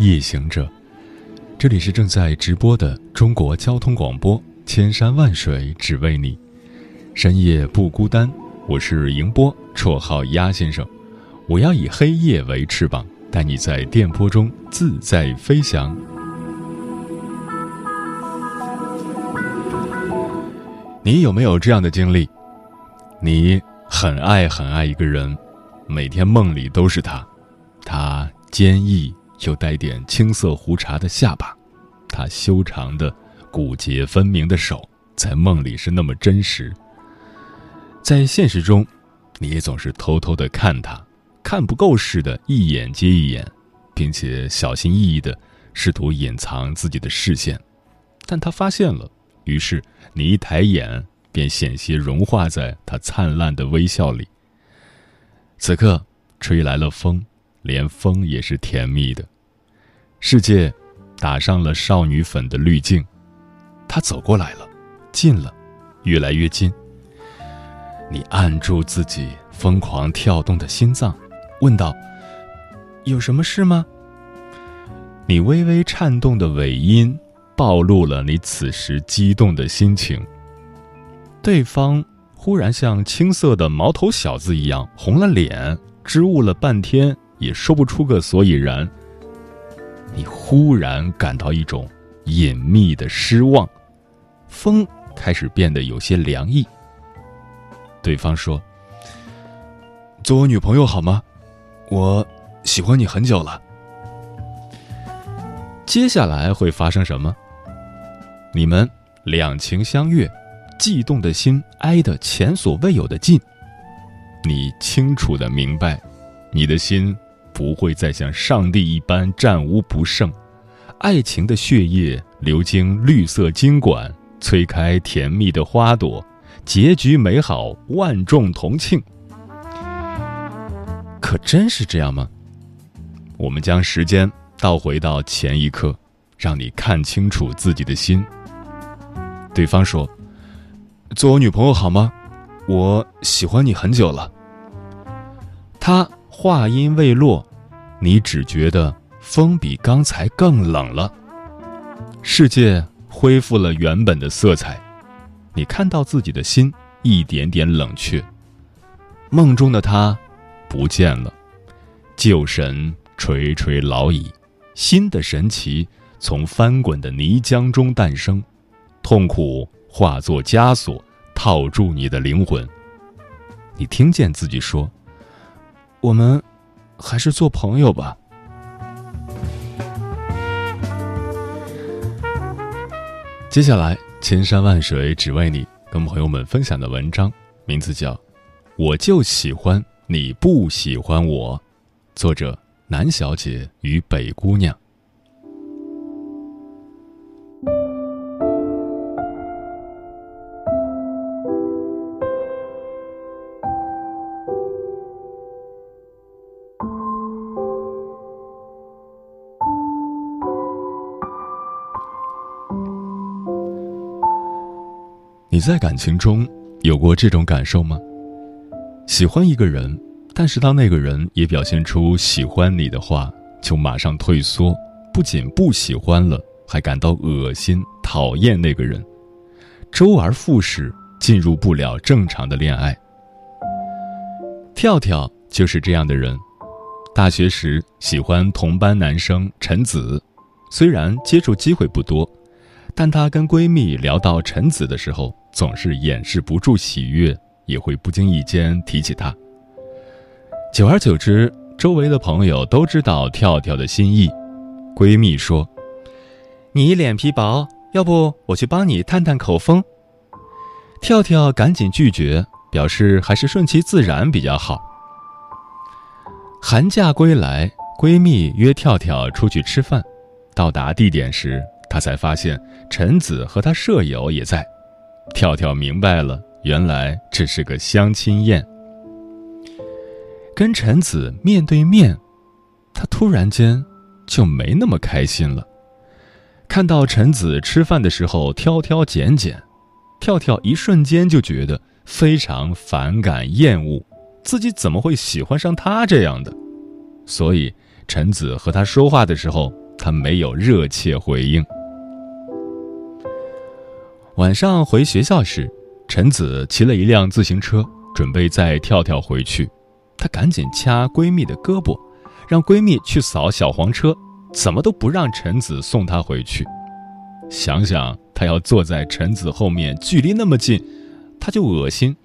夜行者，这里是正在直播的中国交通广播，千山万水只为你，深夜不孤单。我是迎波，绰号鸭先生。我要以黑夜为翅膀，带你在电波中自在飞翔。你有没有这样的经历？你很爱很爱一个人，每天梦里都是他，他。坚毅又带点青涩胡茬的下巴，他修长的、骨节分明的手，在梦里是那么真实。在现实中，你也总是偷偷的看他，看不够似的，一眼接一眼，并且小心翼翼的试图隐藏自己的视线。但他发现了，于是你一抬眼，便险些融化在他灿烂的微笑里。此刻，吹来了风。连风也是甜蜜的，世界打上了少女粉的滤镜，他走过来了，近了，越来越近。你按住自己疯狂跳动的心脏，问道：“有什么事吗？”你微微颤动的尾音暴露了你此时激动的心情。对方忽然像青涩的毛头小子一样红了脸，支吾了半天。也说不出个所以然。你忽然感到一种隐秘的失望，风开始变得有些凉意。对方说：“做我女朋友好吗？我喜欢你很久了。”接下来会发生什么？你们两情相悦，悸动的心挨得前所未有的近。你清楚的明白，你的心。不会再像上帝一般战无不胜，爱情的血液流经绿色经管，催开甜蜜的花朵，结局美好，万众同庆。可真是这样吗？我们将时间倒回到前一刻，让你看清楚自己的心。对方说：“做我女朋友好吗？我喜欢你很久了。”他话音未落。你只觉得风比刚才更冷了，世界恢复了原本的色彩，你看到自己的心一点点冷却。梦中的他不见了，旧神垂垂老矣，新的神奇从翻滚的泥浆中诞生，痛苦化作枷锁套住你的灵魂。你听见自己说：“我们。”还是做朋友吧。接下来，千山万水只为你，跟朋友们分享的文章名字叫《我就喜欢你不喜欢我》，作者南小姐与北姑娘。你在感情中有过这种感受吗？喜欢一个人，但是当那个人也表现出喜欢你的话，就马上退缩，不仅不喜欢了，还感到恶心、讨厌那个人，周而复始，进入不了正常的恋爱。跳跳就是这样的人，大学时喜欢同班男生陈子，虽然接触机会不多，但她跟闺蜜聊到陈子的时候。总是掩饰不住喜悦，也会不经意间提起他。久而久之，周围的朋友都知道跳跳的心意。闺蜜说：“你脸皮薄，要不我去帮你探探口风。”跳跳赶紧拒绝，表示还是顺其自然比较好。寒假归来，闺蜜约跳跳出去吃饭。到达地点时，她才发现陈子和他舍友也在。跳跳明白了，原来这是个相亲宴。跟陈子面对面，他突然间就没那么开心了。看到陈子吃饭的时候挑挑拣拣，跳跳一瞬间就觉得非常反感厌恶。自己怎么会喜欢上他这样的？所以陈子和他说话的时候，他没有热切回应。晚上回学校时，陈子骑了一辆自行车，准备载跳跳回去。她赶紧掐闺蜜的胳膊，让闺蜜去扫小黄车，怎么都不让陈子送她回去。想想她要坐在陈子后面，距离那么近，她就恶心。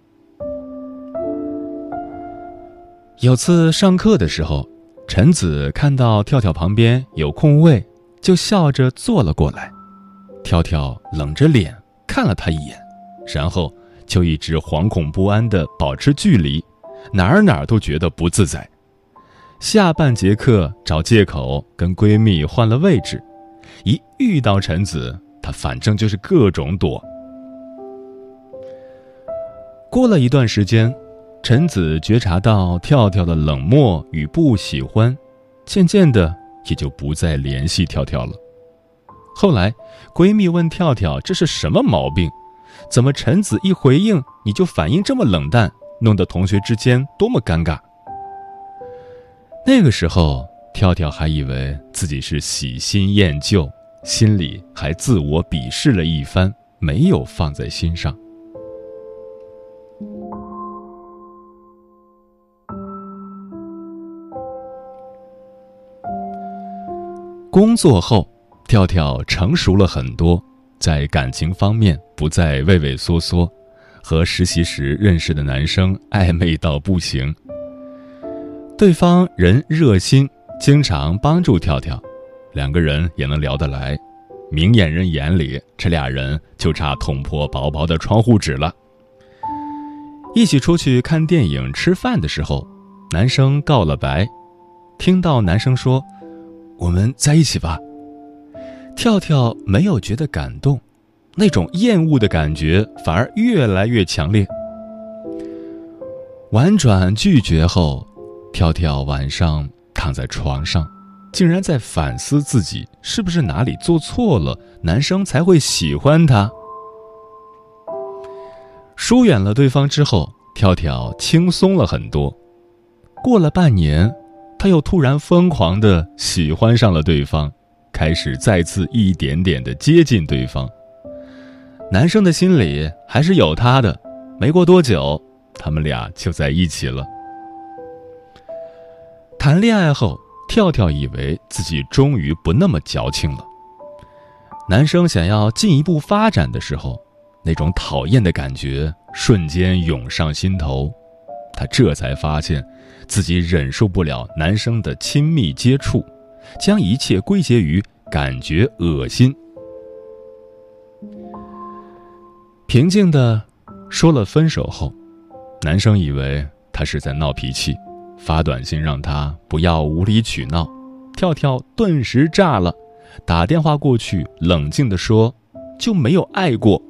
有次上课的时候，陈子看到跳跳旁边有空位，就笑着坐了过来。跳跳冷着脸看了他一眼，然后就一直惶恐不安地保持距离，哪儿哪儿都觉得不自在。下半节课找借口跟闺蜜换了位置，一遇到陈子，她反正就是各种躲。过了一段时间。陈子觉察到跳跳的冷漠与不喜欢，渐渐的也就不再联系跳跳了。后来，闺蜜问跳跳：“这是什么毛病？怎么陈子一回应你就反应这么冷淡，弄得同学之间多么尴尬？”那个时候，跳跳还以为自己是喜新厌旧，心里还自我鄙视了一番，没有放在心上。工作后，跳跳成熟了很多，在感情方面不再畏畏缩缩，和实习时认识的男生暧昧到不行。对方人热心，经常帮助跳跳，两个人也能聊得来。明眼人眼里，这俩人就差捅破薄薄的窗户纸了。一起出去看电影、吃饭的时候，男生告了白，听到男生说。我们在一起吧。跳跳没有觉得感动，那种厌恶的感觉反而越来越强烈。婉转拒绝后，跳跳晚上躺在床上，竟然在反思自己是不是哪里做错了，男生才会喜欢她。疏远了对方之后，跳跳轻松了很多。过了半年。他又突然疯狂的喜欢上了对方，开始再次一点点的接近对方。男生的心里还是有她的，没过多久，他们俩就在一起了。谈恋爱后，跳跳以为自己终于不那么矫情了。男生想要进一步发展的时候，那种讨厌的感觉瞬间涌上心头，他这才发现。自己忍受不了男生的亲密接触，将一切归结于感觉恶心。平静的说了分手后，男生以为他是在闹脾气，发短信让他不要无理取闹。跳跳顿时炸了，打电话过去冷静的说：“就没有爱过。”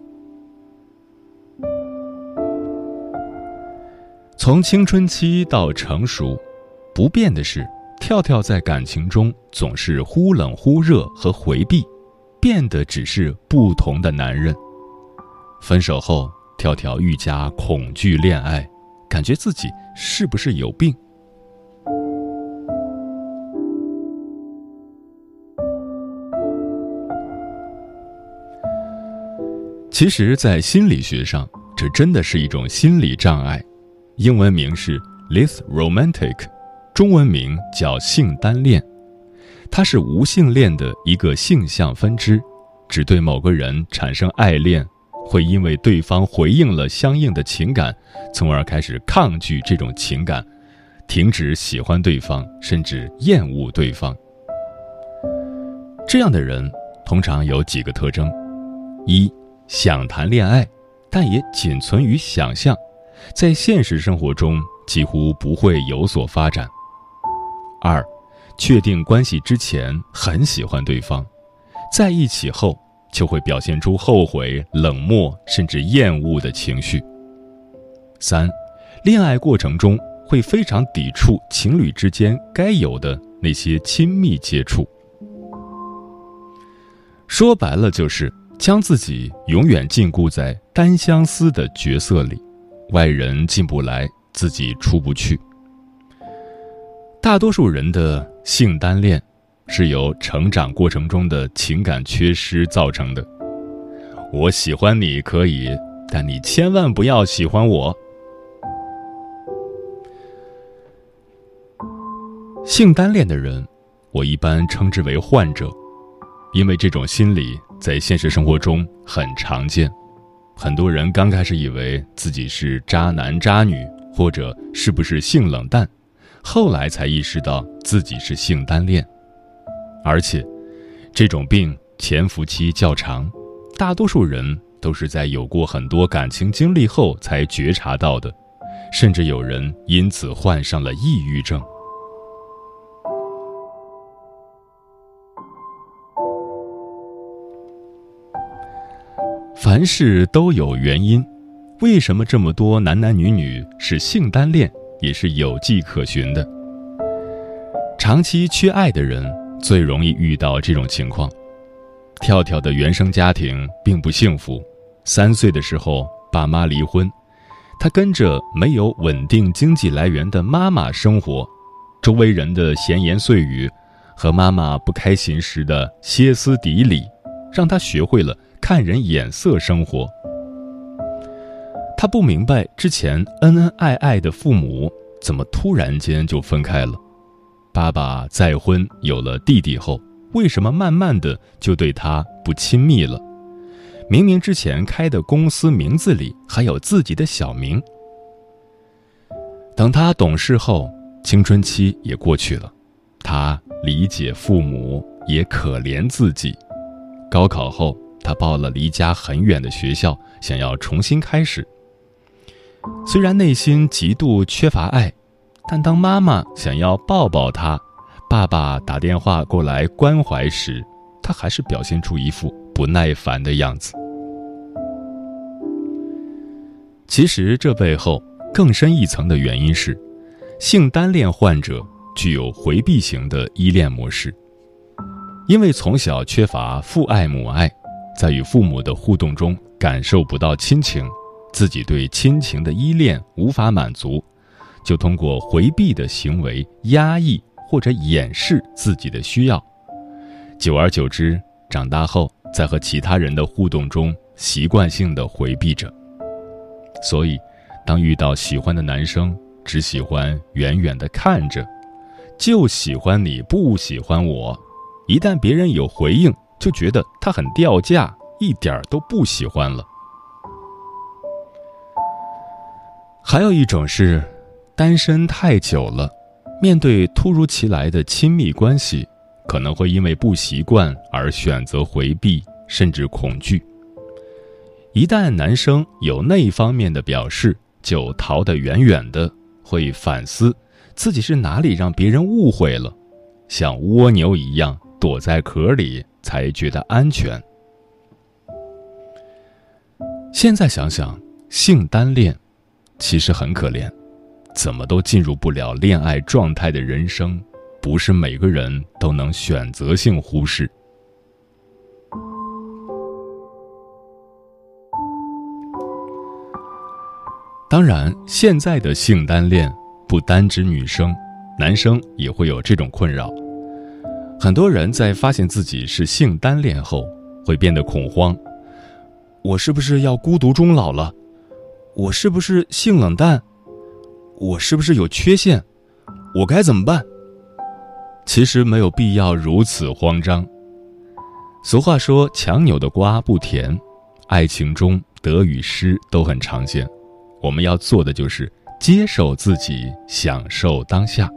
从青春期到成熟，不变的是，跳跳在感情中总是忽冷忽热和回避，变的只是不同的男人。分手后，跳跳愈加恐惧恋爱，感觉自己是不是有病？其实，在心理学上，这真的是一种心理障碍。英文名是 This Romantic，中文名叫性单恋，它是无性恋的一个性向分支，只对某个人产生爱恋，会因为对方回应了相应的情感，从而开始抗拒这种情感，停止喜欢对方，甚至厌恶对方。这样的人通常有几个特征：一，想谈恋爱，但也仅存于想象。在现实生活中几乎不会有所发展。二，确定关系之前很喜欢对方，在一起后就会表现出后悔、冷漠甚至厌恶的情绪。三，恋爱过程中会非常抵触情侣之间该有的那些亲密接触。说白了，就是将自己永远禁锢在单相思的角色里，外人进不来，自己出不去。大多数人的性单恋，是由成长过程中的情感缺失造成的。我喜欢你可以，但你千万不要喜欢我。性单恋的人，我一般称之为患者。因为这种心理在现实生活中很常见，很多人刚开始以为自己是渣男渣女，或者是不是性冷淡，后来才意识到自己是性单恋，而且，这种病潜伏期较长，大多数人都是在有过很多感情经历后才觉察到的，甚至有人因此患上了抑郁症。凡事都有原因，为什么这么多男男女女是性单恋，也是有迹可循的。长期缺爱的人最容易遇到这种情况。跳跳的原生家庭并不幸福，三岁的时候爸妈离婚，他跟着没有稳定经济来源的妈妈生活，周围人的闲言碎语和妈妈不开心时的歇斯底里，让他学会了。看人眼色生活，他不明白之前恩恩爱爱的父母怎么突然间就分开了。爸爸再婚有了弟弟后，为什么慢慢的就对他不亲密了？明明之前开的公司名字里还有自己的小名。等他懂事后，青春期也过去了，他理解父母，也可怜自己。高考后。他报了离家很远的学校，想要重新开始。虽然内心极度缺乏爱，但当妈妈想要抱抱他，爸爸打电话过来关怀时，他还是表现出一副不耐烦的样子。其实这背后更深一层的原因是，性单恋患者具有回避型的依恋模式，因为从小缺乏父爱母爱。在与父母的互动中感受不到亲情，自己对亲情的依恋无法满足，就通过回避的行为压抑或者掩饰自己的需要，久而久之，长大后在和其他人的互动中习惯性的回避着。所以，当遇到喜欢的男生，只喜欢远远的看着，就喜欢你不喜欢我，一旦别人有回应。就觉得他很掉价，一点儿都不喜欢了。还有一种是，单身太久了，面对突如其来的亲密关系，可能会因为不习惯而选择回避，甚至恐惧。一旦男生有那一方面的表示，就逃得远远的，会反思自己是哪里让别人误会了，像蜗牛一样躲在壳里。才觉得安全。现在想想，性单恋其实很可怜，怎么都进入不了恋爱状态的人生，不是每个人都能选择性忽视。当然，现在的性单恋不单指女生，男生也会有这种困扰。很多人在发现自己是性单恋后，会变得恐慌。我是不是要孤独终老了？我是不是性冷淡？我是不是有缺陷？我该怎么办？其实没有必要如此慌张。俗话说：“强扭的瓜不甜。”爱情中得与失都很常见，我们要做的就是接受自己，享受当下，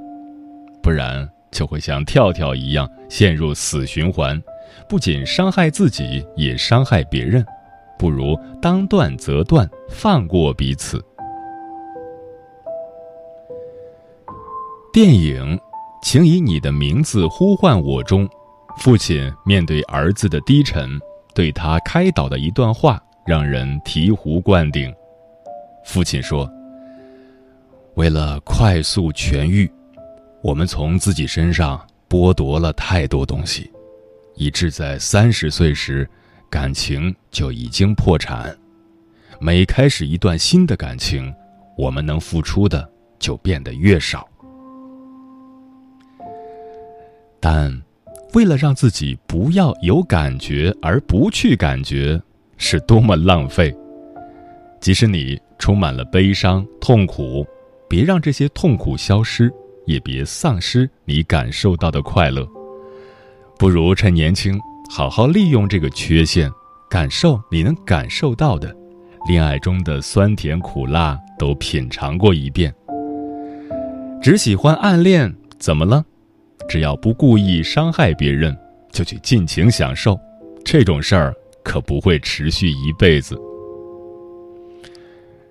不然。就会像跳跳一样陷入死循环，不仅伤害自己，也伤害别人。不如当断则断，放过彼此。电影《请以你的名字呼唤我中，父亲面对儿子的低沉，对他开导的一段话，让人醍醐灌顶。父亲说：“为了快速痊愈，我们从自己身上剥夺了太多东西，以致在三十岁时，感情就已经破产。每开始一段新的感情，我们能付出的就变得越少。”但，为了让自己不要有感觉而不去感觉，是多么浪费！即使你充满了悲伤、痛苦，别让这些痛苦消失，也别丧失你感受到的快乐。不如趁年轻，好好利用这个缺陷，感受你能感受到的，恋爱中的酸甜苦辣都品尝过一遍。只喜欢暗恋，怎么了？只要不故意伤害别人，就去尽情享受，这种事儿可不会持续一辈子。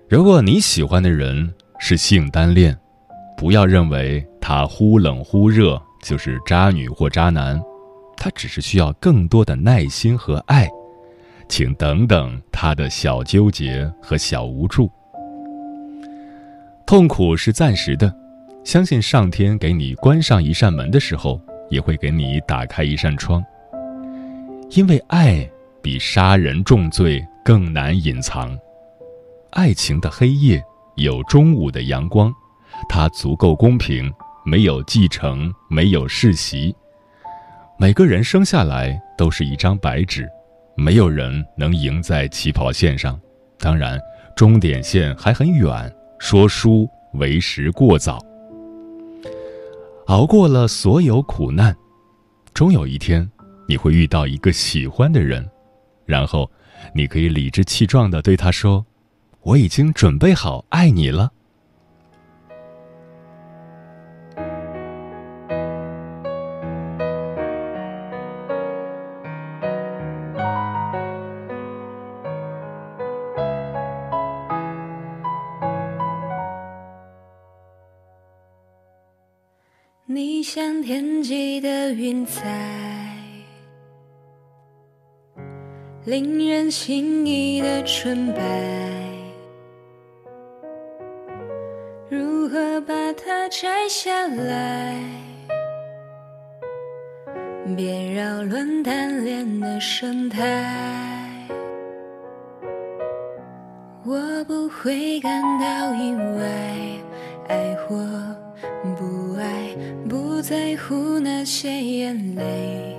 如果你喜欢的人是性单恋，不要认为他忽冷忽热就是渣女或渣男，他只是需要更多的耐心和爱，请等等他的小纠结和小无助。痛苦是暂时的。相信上天给你关上一扇门的时候，也会给你打开一扇窗。因为爱比杀人重罪更难隐藏。爱情的黑夜有中午的阳光，它足够公平，没有继承，没有世袭。每个人生下来都是一张白纸，没有人能赢在起跑线上。当然，终点线还很远，说输为时过早。熬过了所有苦难，终有一天，你会遇到一个喜欢的人，然后，你可以理直气壮的对他说：“我已经准备好爱你了。”纯白。如何把它摘下来？别扰乱单恋的生态。我不会感到意外，爱或。不爱，不在乎那些眼泪，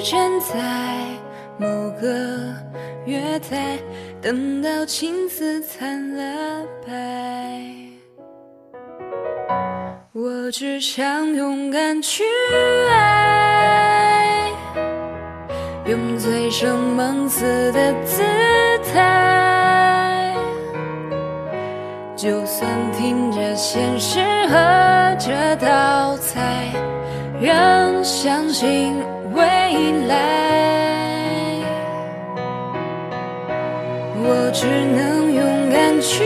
站在某个月台，等到青丝残了白？我只想勇敢去爱，用醉生梦死的姿态。就算听着现实和这道菜，仍相信未来。我只能勇敢去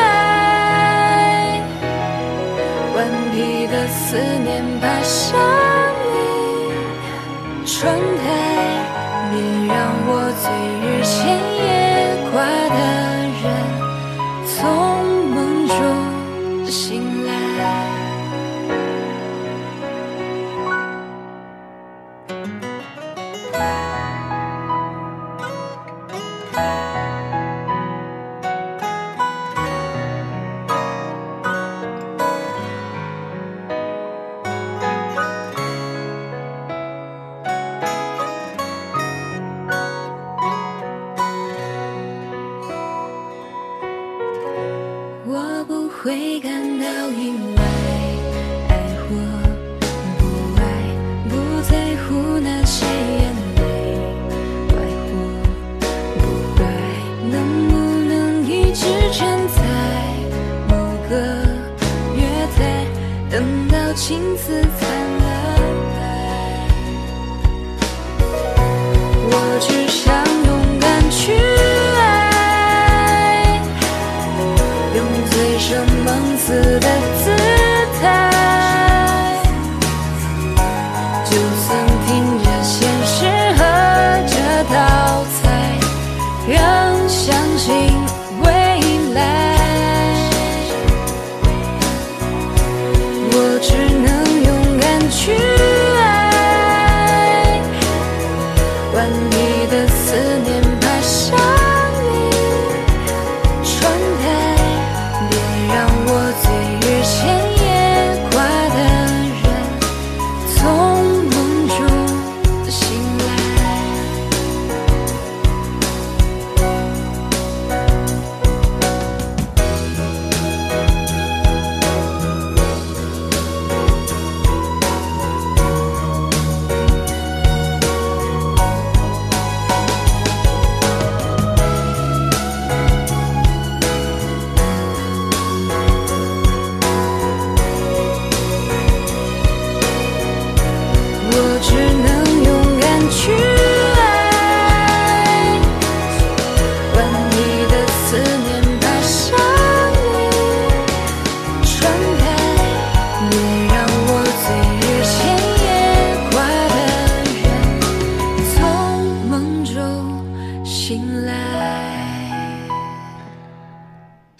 爱，顽皮的思念爬上你窗台，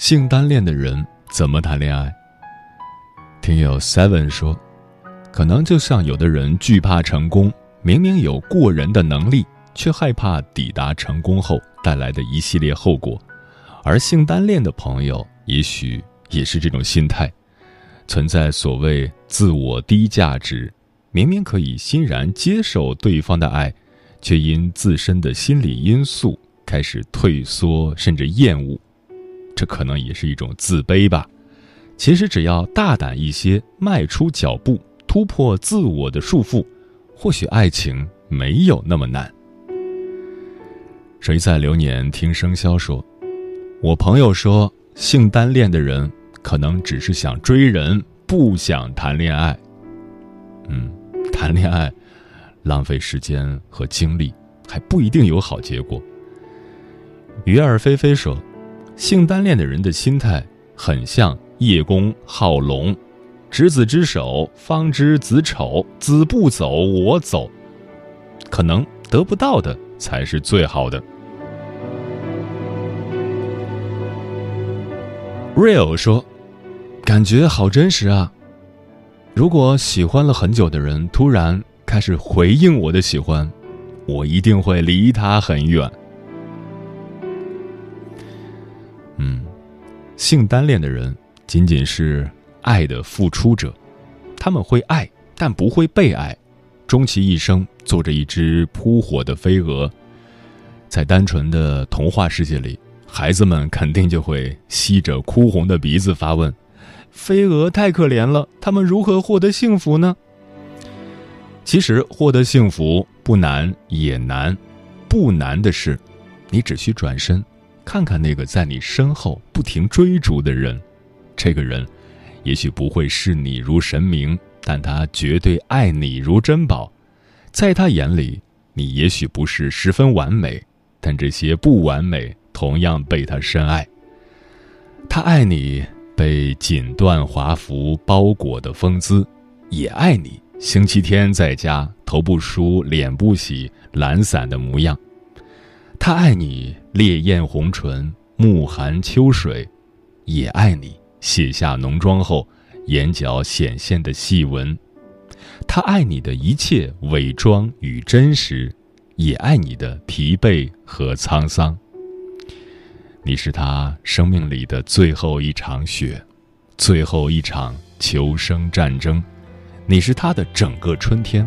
性单恋的人怎么谈恋爱？听友 Seven 说，可能就像有的人惧怕成功，明明有过人的能力，却害怕抵达成功后带来的一系列后果，而性单恋的朋友也许也是这种心态，存在所谓自我低价值，明明可以欣然接受对方的爱，却因自身的心理因素开始退缩甚至厌恶，这可能也是一种自卑吧。其实只要大胆一些，迈出脚步，突破自我的束缚，或许爱情没有那么难。谁在流年听生肖说？我朋友说，性单恋的人可能只是想追人，不想谈恋爱。嗯，谈恋爱浪费时间和精力，还不一定有好结果。鱼儿飞飞说，性单恋的人的心态很像。叶公好龙，执子之手，方知子丑。子不走，我走。可能得不到的才是最好的。Real 说：“感觉好真实啊！如果喜欢了很久的人突然开始回应我的喜欢，我一定会离他很远。”性单恋的人。仅仅是爱的付出者，他们会爱，但不会被爱，终其一生做着一只扑火的飞蛾。在单纯的童话世界里，孩子们肯定就会吸着哭红的鼻子发问：“飞蛾太可怜了，他们如何获得幸福呢？”其实，获得幸福不难也难，不难的是，你只需转身，看看那个在你身后不停追逐的人。这个人，也许不会视你如神明，但他绝对爱你如珍宝。在他眼里，你也许不是十分完美，但这些不完美同样被他深爱。他爱你被锦缎华服包裹的风姿，也爱你星期天在家头不梳脸不洗懒散的模样。他爱你烈焰红唇暮含秋水，也爱你。卸下浓妆后，眼角显现的细纹，他爱你的一切伪装与真实，也爱你的疲惫和沧桑。你是他生命里的最后一场雪，最后一场求生战争，你是他的整个春天。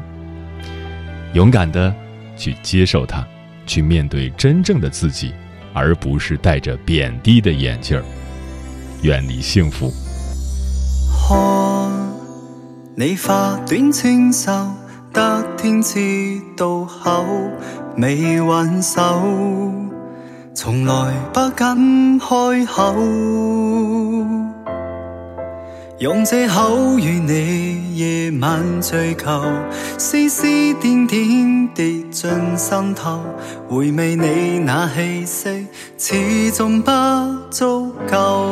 勇敢的去接受他，去面对真正的自己，而不是戴着贬低的眼镜儿。愿你幸福。看你化短清秀，得天知道口未挽手，从来不敢开口。用借口与你夜晚追求，丝丝点点跌进心头，回味你那气息，始终不足够。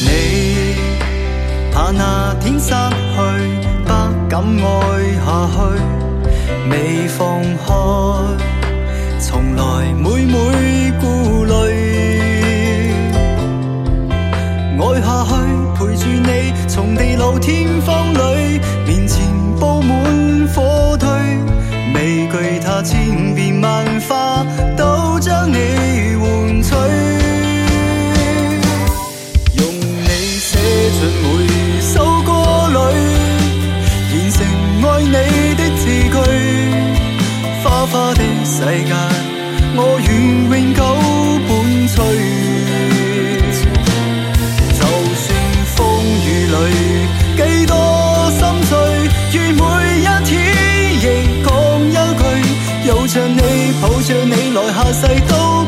你怕那天失去，不敢爱下去，未放开，从来每每千变万化都将你换取用你写进每首歌里完成爱你的字句花花的世界。世都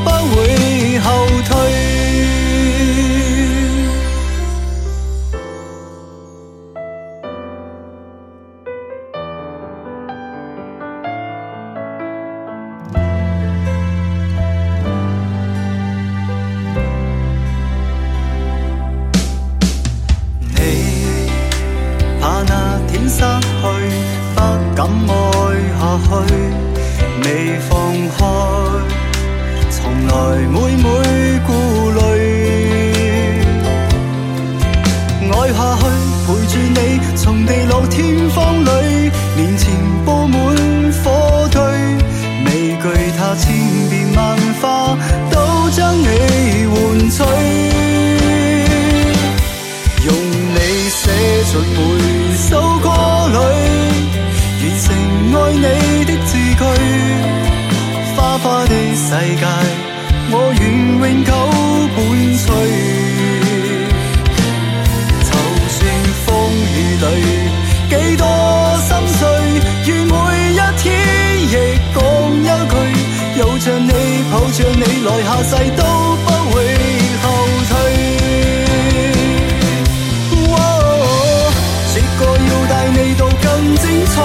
花的世界，我愿永久伴随。就算风雨里几多心碎，愿每一天亦讲一句，有着你，抱着你，来下世都不会后退。这个要带你到更精彩，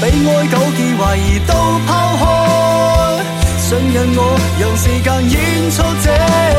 比爱纠结怀疑都抛，我，让时间演出这